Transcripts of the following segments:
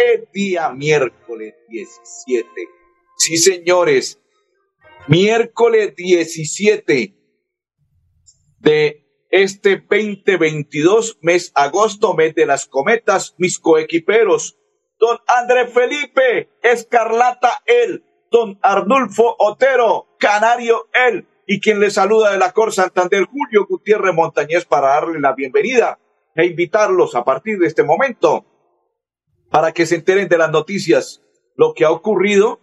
es día miércoles 17. Sí, señores. Miércoles 17 de este 2022, mes agosto, mes de las cometas, mis coequiperos, don André Felipe Escarlata, él, don Arnulfo Otero, Canario, él, y quien le saluda de la Cor Santander, Julio Gutiérrez Montañez, para darle la bienvenida e invitarlos a partir de este momento para que se enteren de las noticias, lo que ha ocurrido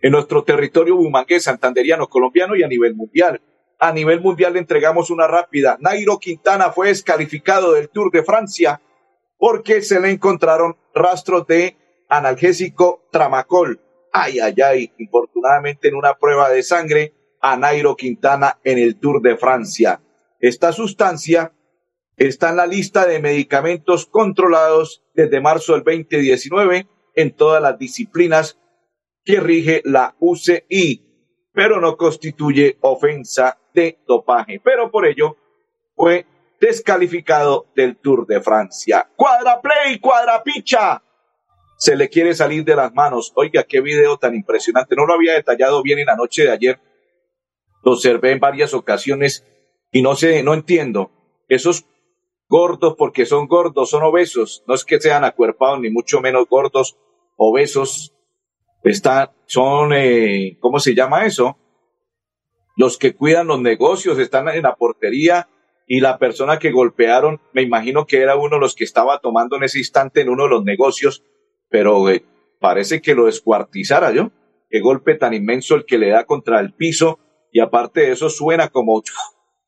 en nuestro territorio bumangués, santanderiano, colombiano y a nivel mundial a nivel mundial le entregamos una rápida. Nairo Quintana fue descalificado del Tour de Francia porque se le encontraron rastros de analgésico tramacol. Ay, ay, ay, infortunadamente en una prueba de sangre a Nairo Quintana en el Tour de Francia. Esta sustancia está en la lista de medicamentos controlados desde marzo del 2019 en todas las disciplinas que rige la UCI pero no constituye ofensa de dopaje. Pero por ello fue descalificado del Tour de Francia. Cuadraplay, cuadrapicha. Se le quiere salir de las manos. Oiga, qué video tan impresionante. No lo había detallado bien en la noche de ayer. Lo observé en varias ocasiones y no sé, no entiendo. Esos gordos, porque son gordos, son obesos. No es que sean acuerpados, ni mucho menos gordos, obesos, están, son, eh, ¿cómo se llama eso? Los que cuidan los negocios están en la portería y la persona que golpearon, me imagino que era uno de los que estaba tomando en ese instante en uno de los negocios, pero eh, parece que lo descuartizara yo. Qué golpe tan inmenso el que le da contra el piso y aparte de eso suena como,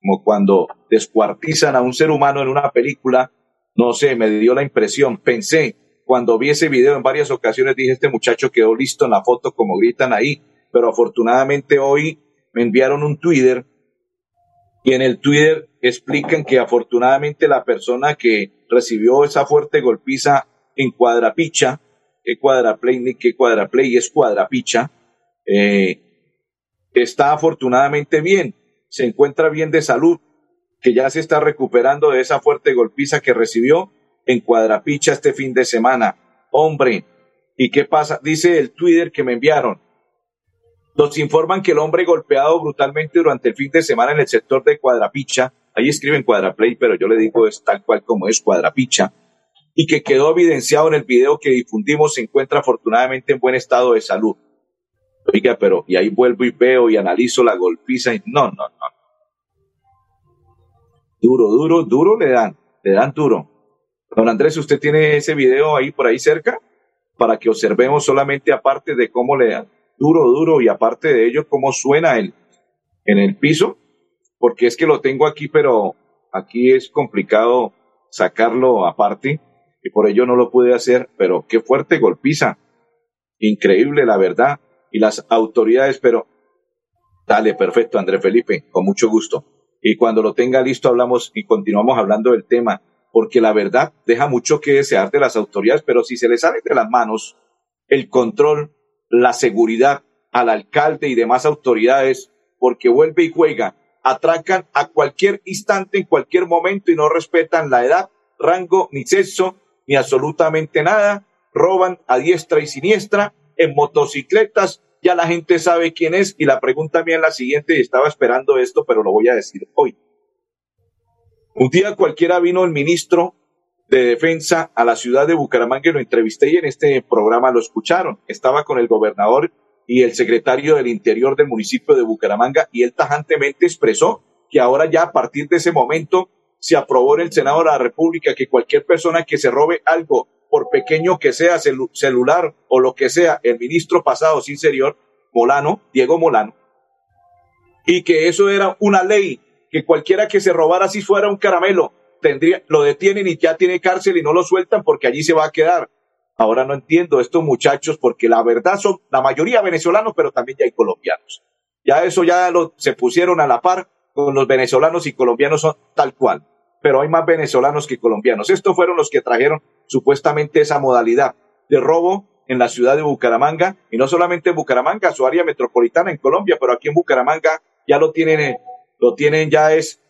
como cuando descuartizan a un ser humano en una película. No sé, me dio la impresión, pensé, cuando vi ese video en varias ocasiones dije, este muchacho quedó listo en la foto como gritan ahí, pero afortunadamente hoy me enviaron un Twitter y en el Twitter explican que afortunadamente la persona que recibió esa fuerte golpiza en cuadrapicha, que cuadraplay ni que cuadraplay es cuadrapicha, eh, está afortunadamente bien, se encuentra bien de salud, que ya se está recuperando de esa fuerte golpiza que recibió en Cuadrapicha este fin de semana. Hombre, ¿y qué pasa? Dice el Twitter que me enviaron. Nos informan que el hombre golpeado brutalmente durante el fin de semana en el sector de Cuadrapicha, ahí escriben Cuadraplay, pero yo le digo es tal cual como es Cuadrapicha, y que quedó evidenciado en el video que difundimos, se encuentra afortunadamente en buen estado de salud. Oiga, pero y ahí vuelvo y veo y analizo la golpiza y no, no. Duro, duro, duro le dan, le dan duro. Don Andrés, ¿usted tiene ese video ahí por ahí cerca? Para que observemos solamente aparte de cómo le dan duro, duro y aparte de ello cómo suena el, en el piso, porque es que lo tengo aquí, pero aquí es complicado sacarlo aparte y por ello no lo pude hacer, pero qué fuerte golpiza. Increíble, la verdad. Y las autoridades, pero dale, perfecto, Andrés Felipe, con mucho gusto. Y cuando lo tenga listo hablamos y continuamos hablando del tema porque la verdad deja mucho que desear de las autoridades, pero si se le sale de las manos el control, la seguridad al alcalde y demás autoridades, porque vuelve y juega, atracan a cualquier instante, en cualquier momento y no respetan la edad, rango, ni sexo, ni absolutamente nada, roban a diestra y siniestra en motocicletas, ya la gente sabe quién es y la pregunta mía es la siguiente y estaba esperando esto, pero lo voy a decir hoy. Un día cualquiera vino el ministro de Defensa a la ciudad de Bucaramanga y lo entrevisté y en este programa lo escucharon. Estaba con el gobernador y el secretario del Interior del municipio de Bucaramanga y él tajantemente expresó que ahora ya a partir de ese momento se aprobó en el Senado de la República que cualquier persona que se robe algo, por pequeño que sea celular o lo que sea, el ministro pasado sin interior, Molano, Diego Molano, y que eso era una ley que cualquiera que se robara si fuera un caramelo, tendría, lo detienen y ya tiene cárcel y no lo sueltan porque allí se va a quedar. Ahora no entiendo estos muchachos porque la verdad son la mayoría venezolanos, pero también ya hay colombianos. Ya eso ya lo, se pusieron a la par con los venezolanos y colombianos son tal cual. Pero hay más venezolanos que colombianos. Estos fueron los que trajeron supuestamente esa modalidad de robo en la ciudad de Bucaramanga y no solamente en Bucaramanga, su área metropolitana en Colombia, pero aquí en Bucaramanga ya lo tienen, eh, lo tienen ya es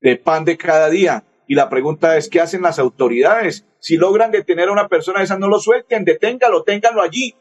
de pan de cada día. Y la pregunta es, ¿qué hacen las autoridades? Si logran detener a una persona esa, no lo suelten, deténgalo, ténganlo allí.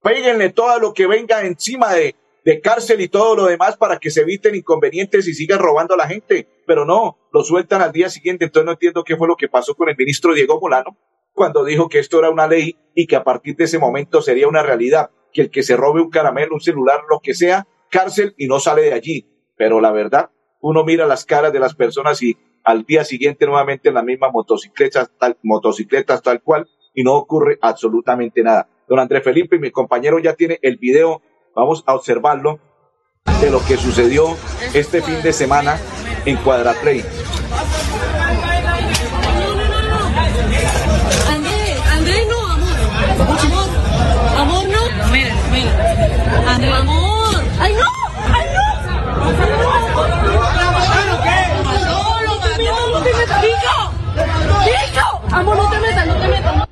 Péguenle todo lo que venga encima de, de cárcel y todo lo demás para que se eviten inconvenientes y sigan robando a la gente. Pero no, lo sueltan al día siguiente. Entonces no entiendo qué fue lo que pasó con el ministro Diego Molano cuando dijo que esto era una ley y que a partir de ese momento sería una realidad, que el que se robe un caramelo, un celular, lo que sea, cárcel y no sale de allí. Pero la verdad, uno mira las caras de las personas y al día siguiente nuevamente en las mismas motocicletas tal, motocicletas tal cual y no ocurre absolutamente nada. Don Andrés Felipe, mi compañero ya tiene el video, vamos a observarlo, de lo que sucedió este fin de semana en Cuadraplay. Andrés, no, amor. Amor, amor, no. Mira, mira. Andrés, amor. ¡Ay, no! ¡Ay, no! Amor, no te metas, no te metas.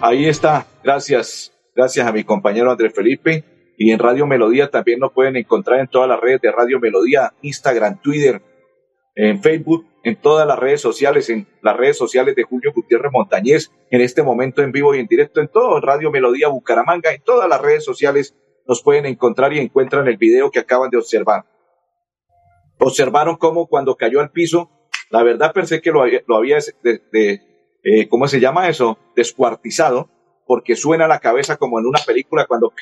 Ahí está. Gracias. Gracias a mi compañero Andrés Felipe. Y en Radio Melodía también nos pueden encontrar en todas las redes de Radio Melodía, Instagram, Twitter, en Facebook, en todas las redes sociales, en las redes sociales de Julio Gutiérrez Montañez, en este momento en vivo y en directo, en todo, Radio Melodía Bucaramanga, en todas las redes sociales nos pueden encontrar y encuentran el video que acaban de observar. Observaron cómo cuando cayó al piso, la verdad pensé que lo había, lo había de, de eh, ¿cómo se llama eso? Descuartizado, porque suena la cabeza como en una película cuando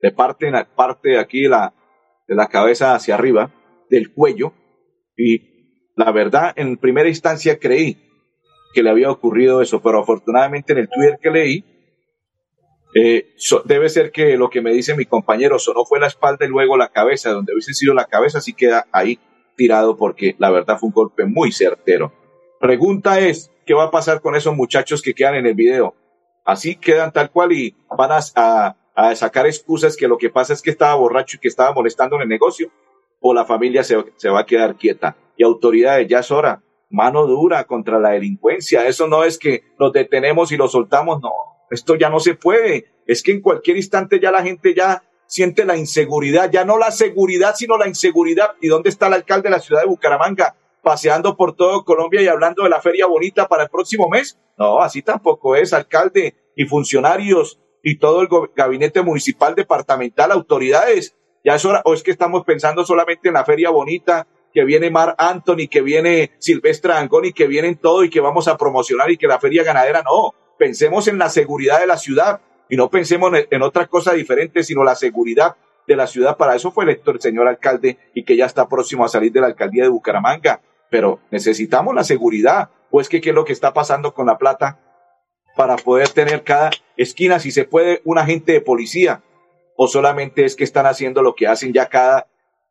le parten parte de aquí la, de la cabeza hacia arriba, del cuello, y la verdad, en primera instancia creí que le había ocurrido eso, pero afortunadamente en el Twitter que leí, eh, debe ser que lo que me dice mi compañero sonó fue la espalda y luego la cabeza, donde hubiese sido la cabeza, así queda ahí tirado porque la verdad fue un golpe muy certero. Pregunta es, ¿qué va a pasar con esos muchachos que quedan en el video? Así quedan tal cual y van a, a, sacar excusas que lo que pasa es que estaba borracho y que estaba molestando en el negocio, o la familia se, se va a quedar quieta. Y autoridades, ya es hora, mano dura contra la delincuencia. Eso no es que los detenemos y los soltamos, no. Esto ya no se puede. Es que en cualquier instante ya la gente ya siente la inseguridad, ya no la seguridad, sino la inseguridad. ¿Y dónde está el alcalde de la ciudad de Bucaramanga? Paseando por todo Colombia y hablando de la feria bonita para el próximo mes. No, así tampoco es, alcalde y funcionarios y todo el gabinete municipal, departamental, autoridades. Ya es hora, o es que estamos pensando solamente en la feria bonita, que viene Mar Anthony, que viene Silvestre Angoni, que vienen todo y que vamos a promocionar y que la feria ganadera no. Pensemos en la seguridad de la ciudad y no pensemos en otra cosa diferente, sino la seguridad de la ciudad. Para eso fue electo el señor alcalde y que ya está próximo a salir de la alcaldía de Bucaramanga. Pero necesitamos la seguridad. Pues que qué es lo que está pasando con la plata para poder tener cada esquina, si se puede, un agente de policía, o solamente es que están haciendo lo que hacen ya cada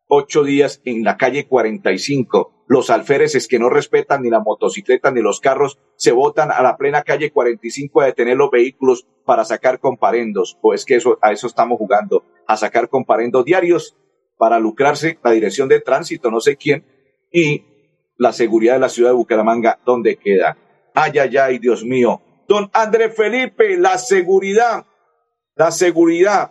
ocho días en la calle 45. Los alféreces que no respetan ni la motocicleta ni los carros se botan a la plena calle 45 a detener los vehículos para sacar comparendos. O es que eso, a eso estamos jugando, a sacar comparendos diarios para lucrarse la dirección de tránsito, no sé quién, y la seguridad de la ciudad de Bucaramanga, ¿dónde queda? Ay, ay, ay, Dios mío, Don Andrés Felipe, la seguridad, la seguridad.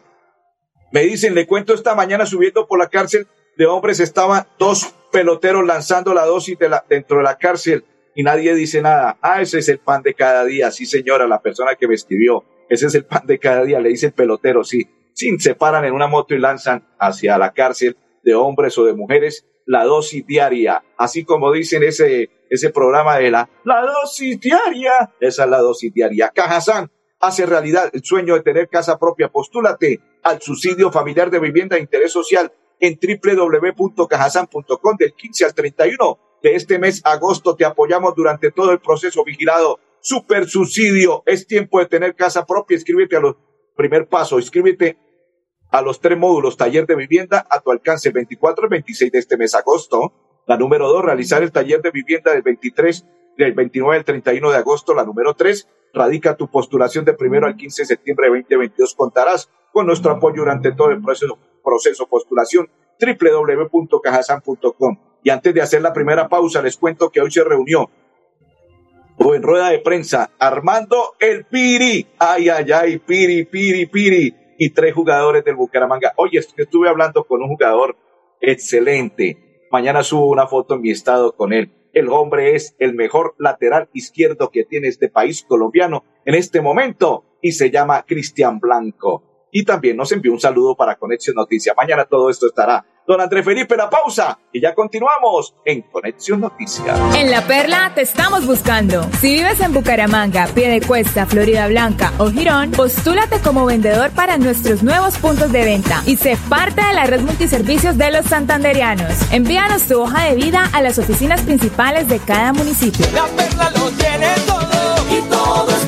Me dicen, le cuento esta mañana subiendo por la cárcel de hombres, estaban dos peloteros lanzando la dosis dentro de la cárcel y nadie dice nada. Ah, ese es el pan de cada día. Sí, señora, la persona que me escribió. Ese es el pan de cada día. Le dicen pelotero, sí. Sí, se paran en una moto y lanzan hacia la cárcel de hombres o de mujeres la dosis diaria. Así como dicen ese ese programa de la, la dosis diaria. Esa es la dosis diaria. Cajazán hace realidad el sueño de tener casa propia. Postúlate al subsidio familiar de vivienda de interés social en www.cajazán.com del 15 al 31 de este mes agosto. Te apoyamos durante todo el proceso vigilado. Super subsidio. Es tiempo de tener casa propia. Escríbete a los primer paso. Escríbete a los tres módulos taller de vivienda a tu alcance 24 y 26 de este mes agosto la número dos, realizar el taller de vivienda del 23, del 29 al 31 de agosto. La número tres, radica tu postulación de primero al 15 de septiembre de 2022. Contarás con nuestro apoyo durante todo el proceso, proceso postulación www.cajasan.com. Y antes de hacer la primera pausa, les cuento que hoy se reunió o en rueda de prensa Armando el Piri, ay, ay, ay, Piri, Piri, Piri, y tres jugadores del Bucaramanga. Oye, estuve hablando con un jugador excelente. Mañana subo una foto en mi estado con él. El hombre es el mejor lateral izquierdo que tiene este país colombiano en este momento y se llama Cristian Blanco. Y también nos envió un saludo para Conexión Noticias. Mañana todo esto estará don André Felipe, la pausa y ya continuamos en Conexión Noticias. En La Perla te estamos buscando. Si vives en Bucaramanga, Piedecuesta, Florida Blanca o Girón, postúlate como vendedor para nuestros nuevos puntos de venta y sé parte de la red multiservicios de los santanderianos. Envíanos tu hoja de vida a las oficinas principales de cada municipio. La Perla lo tiene todo y todo es.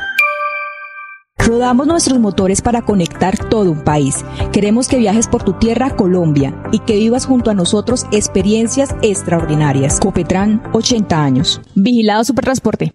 Rodamos nuestros motores para conectar todo un país. Queremos que viajes por tu tierra, Colombia, y que vivas junto a nosotros experiencias extraordinarias. Copetran, 80 años. Vigilado Supertransporte.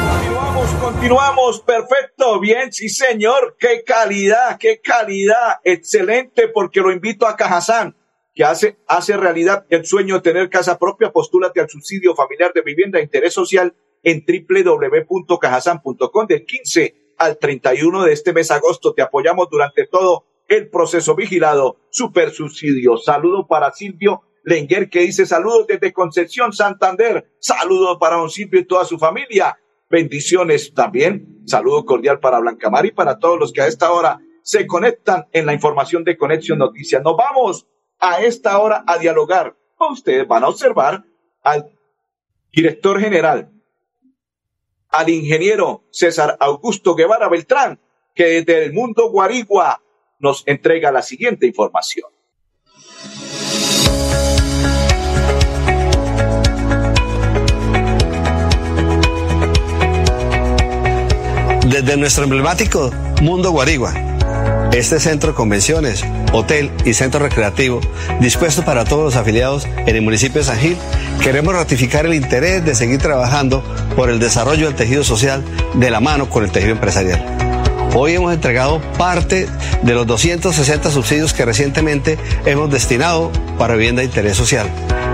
Continuamos, continuamos, perfecto, bien, sí señor, qué calidad, qué calidad, excelente, porque lo invito a Cajazán, que hace, hace realidad el sueño de tener casa propia, postúlate al subsidio familiar de vivienda interés social en www.cajasan.com del 15 al 31 de este mes agosto. Te apoyamos durante todo el proceso vigilado. Super subsidio. Saludo para Silvio Lenguer que dice saludos desde Concepción, Santander. Saludos para don Silvio y toda su familia. Bendiciones también. Saludo cordial para Blanca Mar y para todos los que a esta hora se conectan en la información de Conexión Noticias. Nos vamos a esta hora a dialogar. Ustedes van a observar al director general al ingeniero César Augusto Guevara Beltrán, que desde el mundo guarigua nos entrega la siguiente información. Desde nuestro emblemático Mundo Guarigua, este centro de convenciones, hotel y centro recreativo, dispuesto para todos los afiliados en el municipio de San Gil, queremos ratificar el interés de seguir trabajando por el desarrollo del tejido social de la mano con el tejido empresarial. Hoy hemos entregado parte de los 260 subsidios que recientemente hemos destinado para vivienda de interés social.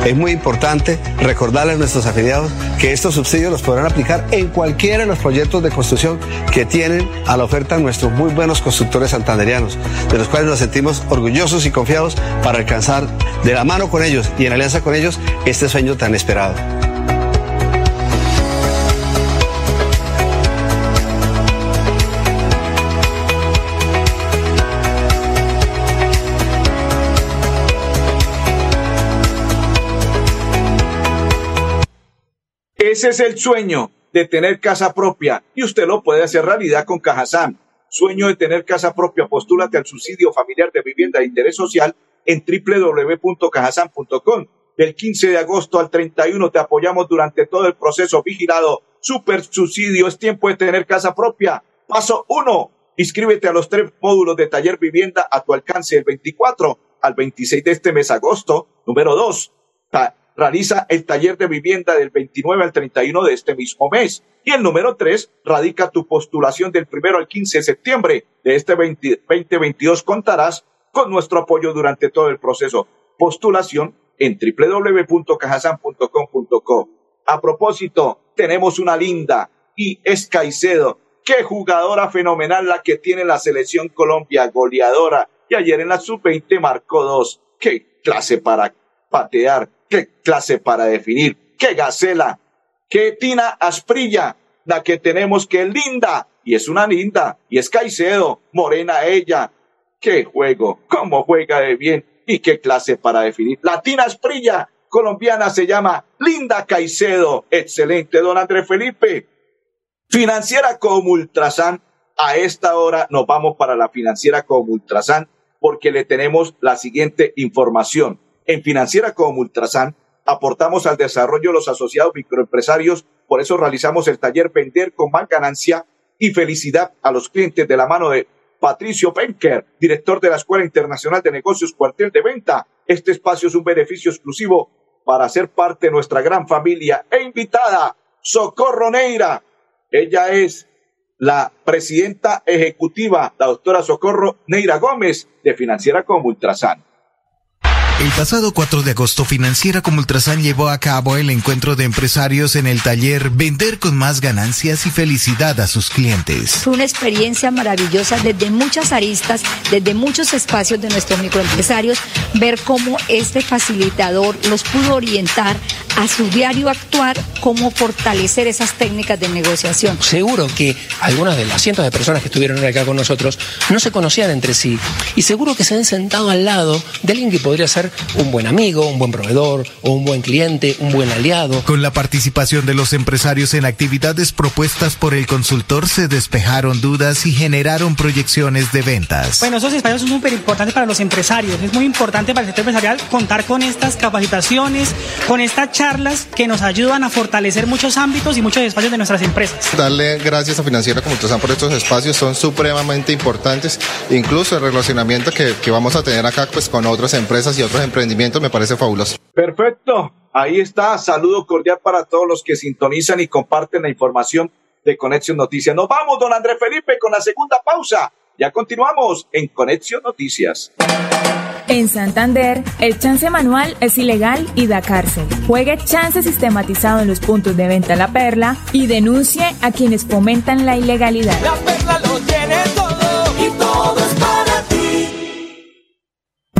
Es muy importante recordarle a nuestros afiliados que estos subsidios los podrán aplicar en cualquiera de los proyectos de construcción que tienen a la oferta nuestros muy buenos constructores santanderianos, de los cuales nos sentimos orgullosos y confiados para alcanzar de la mano con ellos y en alianza con ellos este sueño tan esperado. Ese es el sueño de tener casa propia y usted lo puede hacer realidad con Cajazán. Sueño de tener casa propia, postúlate al subsidio familiar de vivienda de interés social en www.cajasan.com. Del 15 de agosto al 31 te apoyamos durante todo el proceso vigilado. Super subsidio, es tiempo de tener casa propia. Paso 1. Inscríbete a los tres módulos de taller vivienda a tu alcance el 24 al 26 de este mes agosto. Número 2 realiza el taller de vivienda del 29 al 31 de este mismo mes. Y el número 3, radica tu postulación del primero al 15 de septiembre de este 2022. Contarás con nuestro apoyo durante todo el proceso. Postulación en www.cajasan.com.co. A propósito, tenemos una linda y es Caicedo. Qué jugadora fenomenal la que tiene la selección Colombia, goleadora. Y ayer en la sub-20 marcó dos. Qué clase para patear qué clase para definir, qué gacela, qué Tina Asprilla, la que tenemos que linda, y es una linda, y es Caicedo, morena ella, qué juego, cómo juega de bien, y qué clase para definir. La Tina Asprilla, colombiana, se llama Linda Caicedo, excelente, don Andrés Felipe. Financiera como Ultrasan, a esta hora nos vamos para la financiera como Ultrasan porque le tenemos la siguiente información. En Financiera como Ultrasan aportamos al desarrollo de los asociados microempresarios, por eso realizamos el taller Vender con más ganancia y felicidad a los clientes de la mano de Patricio Penker, director de la Escuela Internacional de Negocios Cuartel de Venta. Este espacio es un beneficio exclusivo para ser parte de nuestra gran familia e invitada, Socorro Neira. Ella es la presidenta ejecutiva, la doctora Socorro Neira Gómez, de Financiera como Ultrasan. El pasado 4 de agosto, Financiera como Ultrasan llevó a cabo el encuentro de empresarios en el taller Vender con más ganancias y felicidad a sus clientes. Fue una experiencia maravillosa desde muchas aristas, desde muchos espacios de nuestros microempresarios, ver cómo este facilitador los pudo orientar a su diario actuar, cómo fortalecer esas técnicas de negociación. Seguro que algunas de las cientos de personas que estuvieron acá con nosotros no se conocían entre sí y seguro que se han sentado al lado de alguien que podría ser un buen amigo, un buen proveedor o un buen cliente, un buen aliado. Con la participación de los empresarios en actividades propuestas por el consultor se despejaron dudas y generaron proyecciones de ventas. Bueno, esos espacios son súper importantes para los empresarios. Es muy importante para el sector empresarial contar con estas capacitaciones, con estas charlas que nos ayudan a fortalecer muchos ámbitos y muchos espacios de nuestras empresas. Darle gracias a Financiera como están por estos espacios son supremamente importantes. Incluso el relacionamiento que, que vamos a tener acá pues, con otras empresas y otros emprendimientos me parece fabuloso. Perfecto. Ahí está. Saludo cordial para todos los que sintonizan y comparten la información de Conexión Noticias. Nos vamos, don Andrés Felipe, con la segunda pausa. Ya continuamos en Conexión Noticias. En Santander, el chance manual es ilegal y da cárcel. Juegue chance sistematizado en los puntos de venta La Perla y denuncie a quienes fomentan la ilegalidad. La perla lo tiene todo y todo es.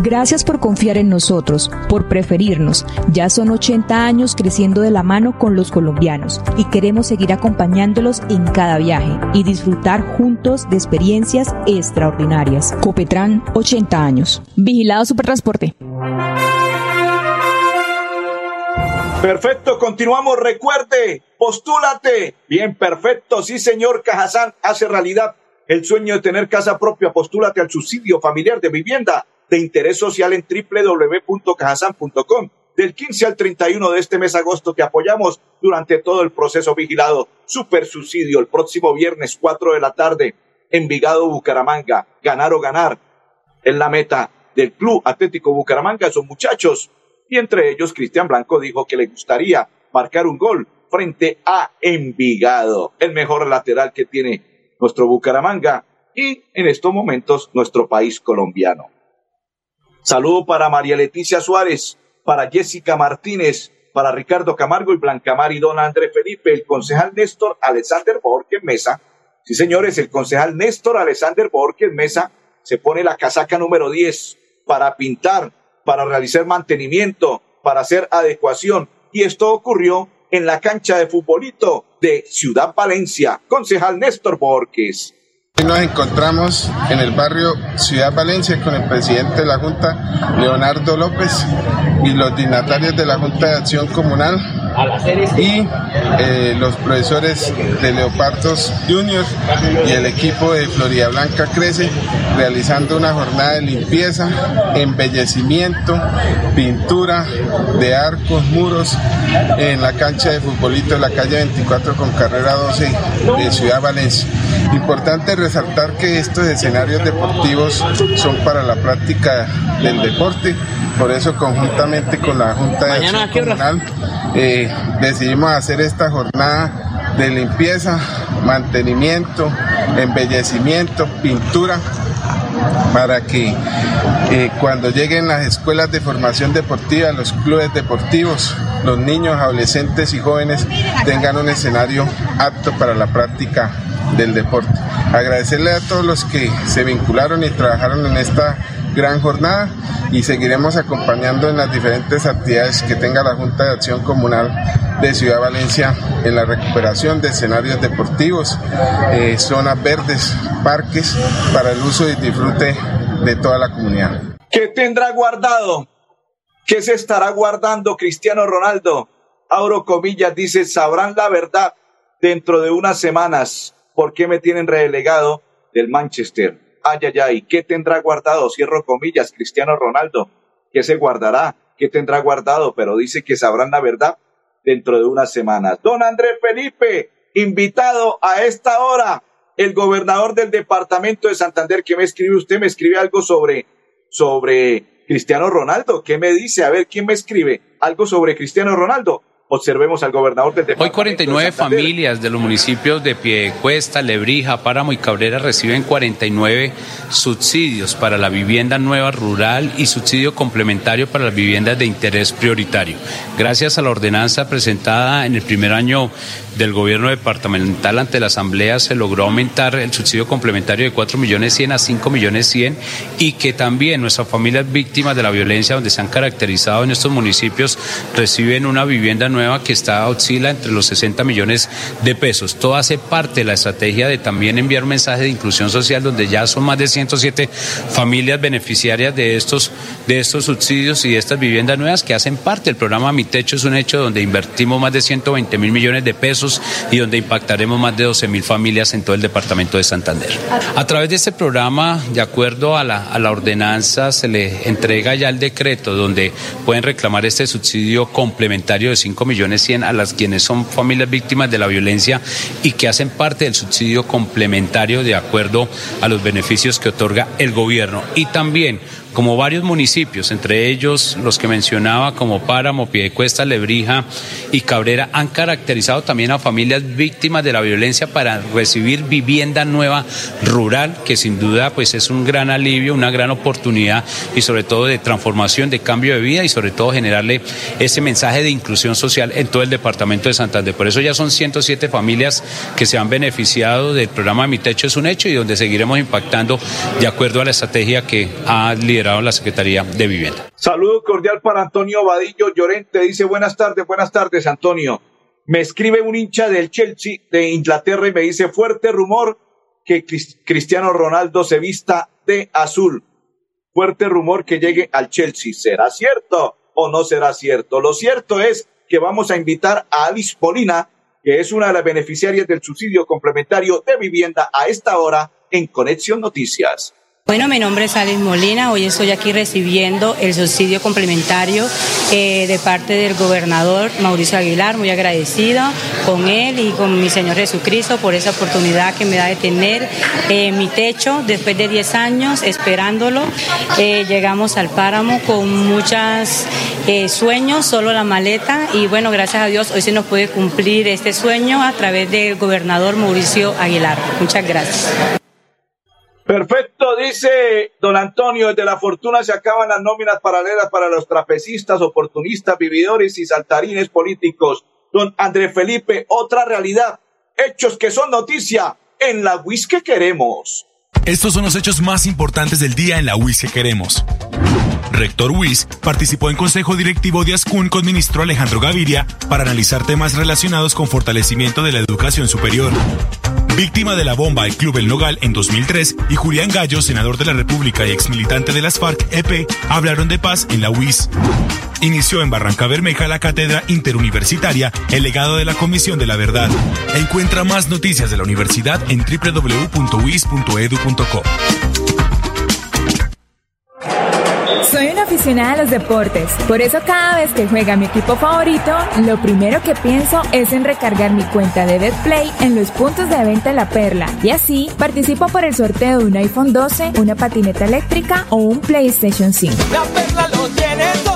Gracias por confiar en nosotros, por preferirnos. Ya son 80 años creciendo de la mano con los colombianos y queremos seguir acompañándolos en cada viaje y disfrutar juntos de experiencias extraordinarias. Copetran, 80 años. Vigilado Supertransporte. Perfecto, continuamos. Recuerde, postúlate. Bien, perfecto. Sí, señor Cajazán, hace realidad el sueño de tener casa propia. Postúlate al subsidio familiar de vivienda de interés social en www.cajasan.com. Del 15 al 31 de este mes de agosto te apoyamos durante todo el proceso vigilado. Super subsidio el próximo viernes 4 de la tarde. Envigado Bucaramanga. Ganar o ganar. Es la meta del Club Atlético Bucaramanga. Son muchachos. Y entre ellos, Cristian Blanco dijo que le gustaría marcar un gol frente a Envigado. El mejor lateral que tiene nuestro Bucaramanga y en estos momentos nuestro país colombiano. Saludo para María Leticia Suárez, para Jessica Martínez, para Ricardo Camargo y Blancamar y don André Felipe, el concejal Néstor Alexander Borges Mesa. Sí, señores, el concejal Néstor Alexander Borges Mesa se pone la casaca número 10 para pintar, para realizar mantenimiento, para hacer adecuación. Y esto ocurrió en la cancha de futbolito de Ciudad Valencia. Concejal Néstor Borges. Hoy nos encontramos en el barrio Ciudad Valencia con el presidente de la Junta, Leonardo López, y los dignatarios de la Junta de Acción Comunal y eh, los profesores de Leopardos Junior y el equipo de Florida Blanca Crece realizando una jornada de limpieza, embellecimiento, pintura de arcos, muros en la cancha de futbolito de la calle 24 con carrera 12 de Ciudad Valencia. Importante resaltar que estos escenarios deportivos son para la práctica del deporte, por eso conjuntamente con la Junta de Acción Comunal eh, decidimos hacer esta jornada de limpieza, mantenimiento, embellecimiento, pintura para que eh, cuando lleguen las escuelas de formación deportiva, los clubes deportivos, los niños, adolescentes y jóvenes tengan un escenario apto para la práctica del deporte. Agradecerle a todos los que se vincularon y trabajaron en esta gran jornada y seguiremos acompañando en las diferentes actividades que tenga la Junta de Acción Comunal de Ciudad Valencia en la recuperación de escenarios deportivos, eh, zonas verdes, parques para el uso y disfrute de toda la comunidad. ¿Qué tendrá guardado? ¿Qué se estará guardando Cristiano Ronaldo? Auro Comillas dice, sabrán la verdad dentro de unas semanas por qué me tienen relegado del Manchester. Ay, ay, ay, ¿qué tendrá guardado? Cierro comillas, Cristiano Ronaldo. ¿Qué se guardará? ¿Qué tendrá guardado? Pero dice que sabrán la verdad dentro de unas semanas. Don Andrés Felipe, invitado a esta hora, el gobernador del departamento de Santander, ¿qué me escribe usted? Me escribe algo sobre, sobre Cristiano Ronaldo. ¿Qué me dice? A ver, ¿quién me escribe? Algo sobre Cristiano Ronaldo. Observemos al gobernador del departamento. Hoy 49 familias de los municipios de Piedecuesta, Lebrija, Páramo y Cabrera reciben 49 subsidios para la vivienda nueva rural y subsidio complementario para las viviendas de interés prioritario. Gracias a la ordenanza presentada en el primer año del gobierno departamental ante la Asamblea se logró aumentar el subsidio complementario de 4 millones 100 a 5 millones 100 y que también nuestras familias víctimas de la violencia donde se han caracterizado en estos municipios reciben una vivienda nueva que está oscila entre los 60 millones de pesos. Todo hace parte de la estrategia de también enviar un mensaje de inclusión social donde ya son más de 107 familias beneficiarias de estos, de estos subsidios y de estas viviendas nuevas que hacen parte del programa Mi Techo es un hecho donde invertimos más de 120 mil millones de pesos y donde impactaremos más de 12 mil familias en todo el departamento de Santander. A través de este programa, de acuerdo a la, a la ordenanza, se le entrega ya el decreto donde pueden reclamar este subsidio complementario de 5 millones 100 a las quienes son familias víctimas de la violencia y que hacen parte del subsidio complementario de acuerdo a los beneficios que otorga el gobierno. Y también como varios municipios, entre ellos los que mencionaba como Páramo, Piedecuesta, Lebrija y Cabrera, han caracterizado también a familias víctimas de la violencia para recibir vivienda nueva rural, que sin duda pues es un gran alivio, una gran oportunidad y sobre todo de transformación, de cambio de vida y sobre todo generarle ese mensaje de inclusión social en todo el departamento de Santander. Por eso ya son 107 familias que se han beneficiado del programa Mi Techo es un hecho y donde seguiremos impactando de acuerdo a la estrategia que ha liderado la Secretaría de Vivienda. Saludo cordial para Antonio Vadillo Llorente. Dice buenas tardes, buenas tardes, Antonio. Me escribe un hincha del Chelsea de Inglaterra y me dice fuerte rumor que Cristiano Ronaldo se vista de azul. Fuerte rumor que llegue al Chelsea. ¿Será cierto o no será cierto? Lo cierto es que vamos a invitar a Alice Polina, que es una de las beneficiarias del subsidio complementario de vivienda a esta hora en Conexión Noticias. Bueno, mi nombre es Alice Molina. Hoy estoy aquí recibiendo el subsidio complementario eh, de parte del gobernador Mauricio Aguilar. Muy agradecido con él y con mi Señor Jesucristo por esa oportunidad que me da de tener eh, mi techo después de 10 años esperándolo. Eh, llegamos al páramo con muchos sueños, solo la maleta. Y bueno, gracias a Dios hoy se nos puede cumplir este sueño a través del gobernador Mauricio Aguilar. Muchas gracias. Perfecto, dice don Antonio, desde la fortuna se acaban las nóminas paralelas para los trapecistas, oportunistas, vividores y saltarines políticos. Don André Felipe, otra realidad, hechos que son noticia en la WIS que queremos. Estos son los hechos más importantes del día en la WIS que queremos. Rector WIS participó en Consejo Directivo de Ascun con ministro Alejandro Gaviria para analizar temas relacionados con fortalecimiento de la educación superior víctima de la bomba el Club El Nogal en 2003, y Julián Gallo, senador de la República y exmilitante de las FARC-EP, hablaron de paz en la UIS. Inició en Barranca Bermeja la cátedra interuniversitaria El legado de la Comisión de la Verdad. Encuentra más noticias de la universidad en www.uis.edu.co. Soy una aficionada a los deportes, por eso cada vez que juega mi equipo favorito, lo primero que pienso es en recargar mi cuenta de BetPlay en los puntos de venta La Perla. Y así participo por el sorteo de un iPhone 12, una patineta eléctrica o un PlayStation 5. La Perla lo tiene todo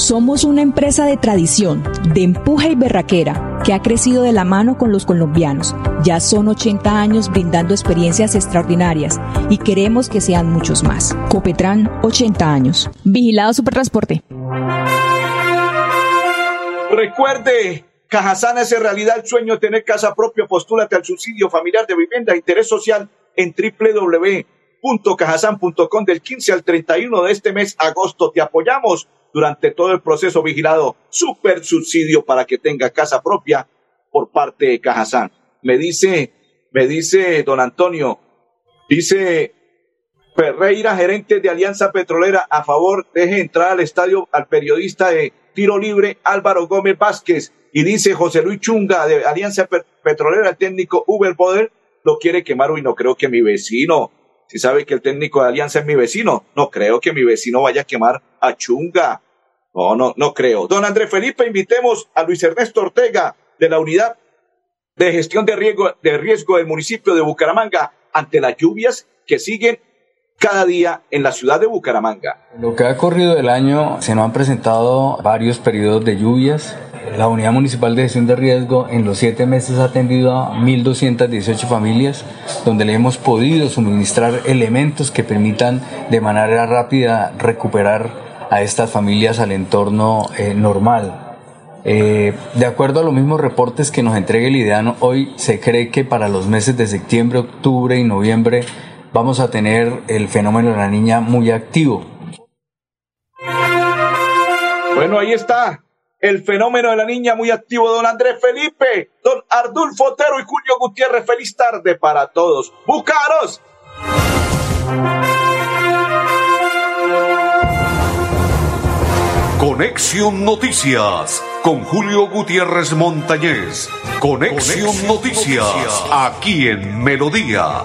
Somos una empresa de tradición, de empuje y berraquera, que ha crecido de la mano con los colombianos. Ya son 80 años brindando experiencias extraordinarias y queremos que sean muchos más. Copetran, 80 años. Vigilado Supertransporte. Recuerde, Cajazán hace realidad el sueño de tener casa propia. Postúlate al subsidio familiar de vivienda interés social en www.cajazán.com del 15 al 31 de este mes, agosto. Te apoyamos durante todo el proceso vigilado. Super subsidio para que tenga casa propia por parte de Cajazán. Me dice me dice don Antonio, dice Ferreira, gerente de Alianza Petrolera, a favor, deje entrar al estadio al periodista de tiro libre Álvaro Gómez Vázquez. Y dice José Luis Chunga de Alianza Petrolera, el técnico Uber Poder, lo quiere quemar. Uy, no creo que mi vecino, si sabe que el técnico de Alianza es mi vecino, no creo que mi vecino vaya a quemar a Chunga. No, no, no creo. Don Andrés Felipe, invitemos a Luis Ernesto Ortega de la Unidad de Gestión de Riesgo, de riesgo del municipio de Bucaramanga ante las lluvias que siguen cada día en la ciudad de Bucaramanga. Lo que ha corrido del año se nos han presentado varios periodos de lluvias. La Unidad Municipal de Gestión de Riesgo en los siete meses ha atendido a 1.218 familias, donde le hemos podido suministrar elementos que permitan de manera rápida recuperar a estas familias al entorno eh, normal. Eh, de acuerdo a los mismos reportes que nos entrega el IDEANO, hoy se cree que para los meses de septiembre, octubre y noviembre vamos a tener el fenómeno de la niña muy activo. Bueno, ahí está el fenómeno de la niña muy activo, don Andrés Felipe, don Ardulfo Otero y Julio Gutiérrez. Feliz tarde para todos. ¡Bucaros! Conexión Noticias con Julio Gutiérrez Montañez. Conexión, Noticias, aquí en Melodía,